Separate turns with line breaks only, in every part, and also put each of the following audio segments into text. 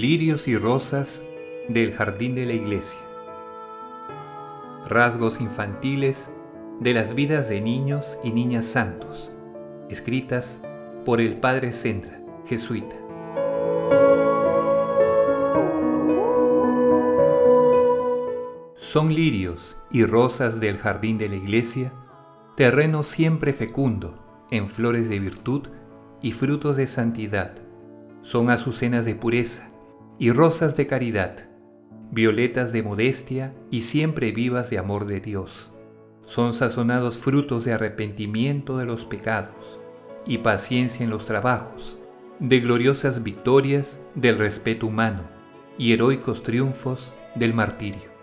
lirios y rosas del jardín de la iglesia. Rasgos infantiles de las vidas de niños y niñas santos, escritas por el padre Sendra, jesuita. Son lirios y rosas del jardín de la iglesia, terreno siempre fecundo en flores de virtud y frutos de santidad. Son azucenas de pureza y rosas de caridad, violetas de modestia y siempre vivas de amor de Dios. Son sazonados frutos de arrepentimiento de los pecados y paciencia en los trabajos, de gloriosas victorias del respeto humano y heroicos triunfos del martirio.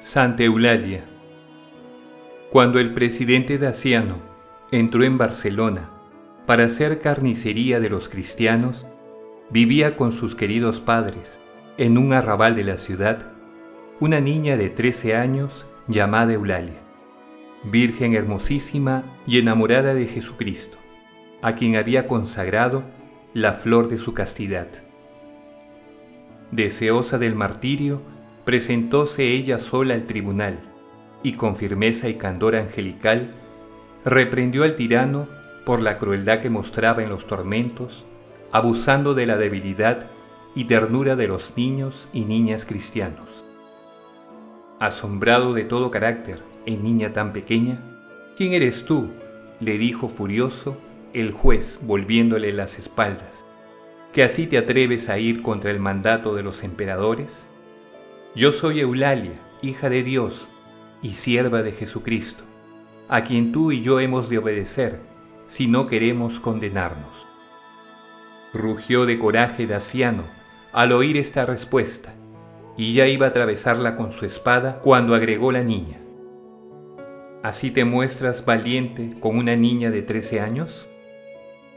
Santa Eulalia. Cuando el presidente Daciano entró en Barcelona para hacer carnicería de los cristianos, vivía con sus queridos padres en un arrabal de la ciudad una niña de 13 años llamada Eulalia, virgen hermosísima y enamorada de Jesucristo, a quien había consagrado la flor de su castidad. Deseosa del martirio, presentóse ella sola al tribunal y con firmeza y candor angelical reprendió al tirano por la crueldad que mostraba en los tormentos, abusando de la debilidad y ternura de los niños y niñas cristianos. Asombrado de todo carácter en niña tan pequeña, ¿quién eres tú? le dijo furioso el juez volviéndole las espaldas, que así te atreves a ir contra el mandato de los emperadores? Yo soy Eulalia, hija de Dios y sierva de Jesucristo, a quien tú y yo hemos de obedecer si no queremos condenarnos. Rugió de coraje Daciano al oír esta respuesta, y ya iba a atravesarla con su espada cuando agregó la niña. ¿Así te muestras valiente con una niña de trece años?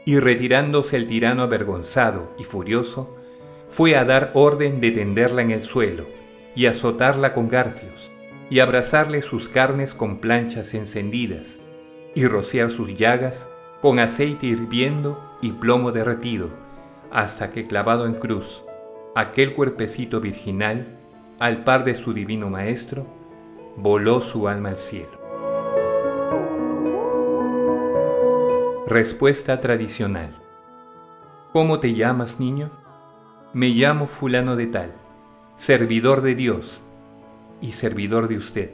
Y retirándose el tirano avergonzado y furioso, fue a dar orden de tenderla en el suelo y azotarla con garfios, y abrazarle sus carnes con planchas encendidas, y rociar sus llagas con aceite hirviendo y plomo derretido, hasta que clavado en cruz, aquel cuerpecito virginal, al par de su divino Maestro, voló su alma al cielo. Respuesta tradicional. ¿Cómo te llamas, niño? Me llamo fulano de tal servidor de Dios y servidor de usted.